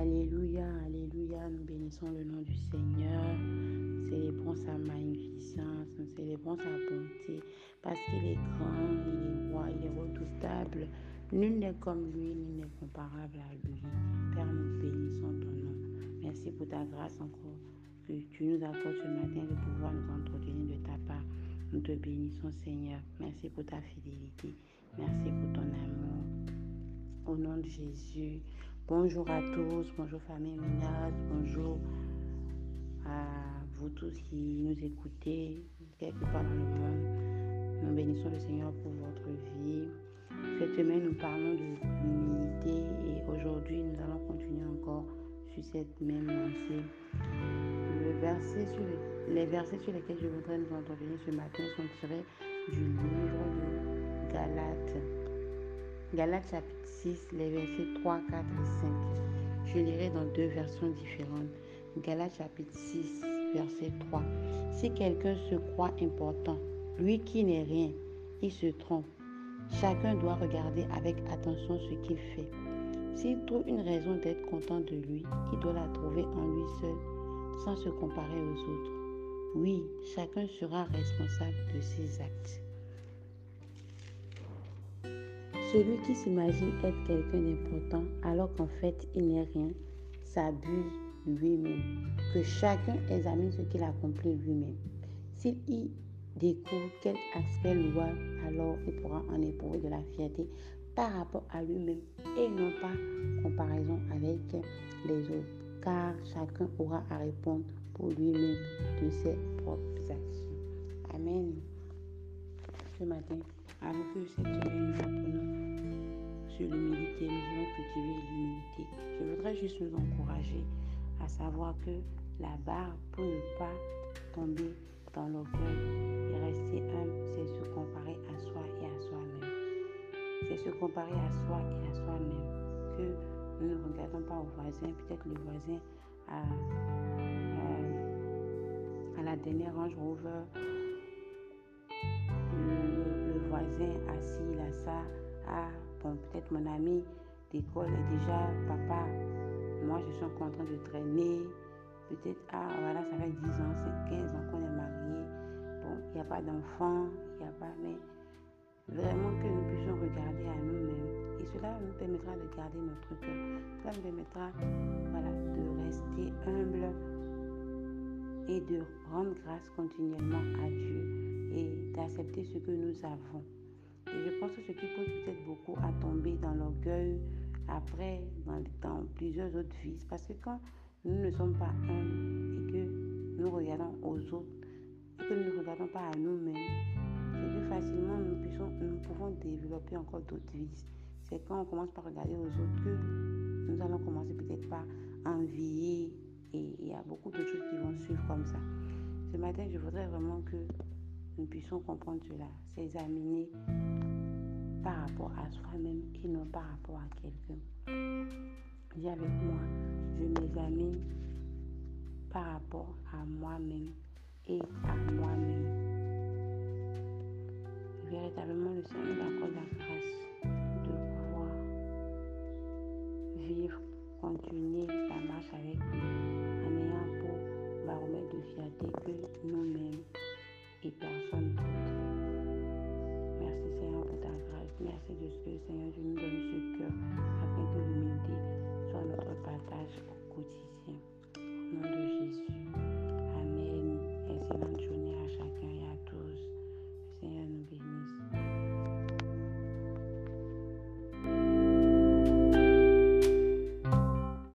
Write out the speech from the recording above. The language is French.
Alléluia, Alléluia, nous bénissons le nom du Seigneur. Nous célébrons sa magnificence, nous célébrons sa bonté, parce qu'il est grand, il est roi, il est redoutable. Nul n'est comme lui, nul n'est comparable à lui. Père, nous bénissons ton nom. Merci pour ta grâce encore que tu nous accordes ce matin de pouvoir nous entretenir de ta part. Nous te bénissons Seigneur. Merci pour ta fidélité. Merci pour ton amour. Au nom de Jésus, Bonjour à tous. Bonjour famille Minas. Bonjour à vous tous qui nous écoutez quelque part dans le monde. Nous bénissons le Seigneur pour votre vie. Cette semaine, nous parlons de l'humilité et aujourd'hui, nous allons continuer encore sur cette même lancée. Les versets sur lesquels je voudrais nous entretenir ce matin sont tirés du livre de Galates. Galates chapitre 6, les versets 3, 4 et 5. Je lirai dans deux versions différentes. Galates chapitre 6, verset 3. Si quelqu'un se croit important, lui qui n'est rien, il se trompe. Chacun doit regarder avec attention ce qu'il fait. S'il trouve une raison d'être content de lui, il doit la trouver en lui seul, sans se comparer aux autres. Oui, chacun sera responsable de ses actes. Celui qui s'imagine être quelqu'un d'important alors qu'en fait il n'est rien, s'abuse lui-même. Que chacun examine ce qu'il accomplit lui-même. S'il y découvre quel aspect louable, alors il pourra en éprouver de la fierté par rapport à lui-même et non pas comparaison avec les autres. Car chacun aura à répondre pour lui-même de ses propres actions. Amen. Ce matin, avant que cette semaine Je voudrais juste nous encourager à savoir que la barre pour ne pas tomber dans l'orgueil et rester humble, c'est se comparer à soi et à soi-même. C'est se comparer à soi et à soi-même que nous ne regardons pas au voisin. Peut-être le voisin a, à la dernière Range Rover, le, voisin assis là ça, ah bon peut-être mon ami d'école est déjà papa moi, je suis train de traîner. Peut-être, ah, voilà, ça fait 10 ans, c'est 15 ans qu'on est mariés. Bon, il n'y a pas d'enfant, il n'y a pas, mais vraiment que nous puissions regarder à nous-mêmes. Et cela nous permettra de garder notre cœur. Cela nous permettra, voilà, de rester humble et de rendre grâce continuellement à Dieu et d'accepter ce que nous avons. Et je pense que ce qui pose peut-être beaucoup à tomber dans l'orgueil, après dans, plusieurs autres vies. Parce que quand nous ne sommes pas un et que nous regardons aux autres et que nous ne regardons pas à nous-mêmes, c'est que facilement nous pouvons développer encore d'autres vies. C'est quand on commence par regarder aux autres que nous allons commencer peut-être par envier et il y a beaucoup de choses qui vont suivre comme ça. Ce matin, je voudrais vraiment que nous puissions comprendre cela, s'examiner par rapport à soi-même et non par rapport à quelqu'un. Dis avec moi, je m'examine par rapport à moi-même et à moi-même. Véritablement, le Seigneur nous accorde la grâce de pouvoir vivre, continuer la marche avec lui en ayant pour baromètre de fierté que nous-mêmes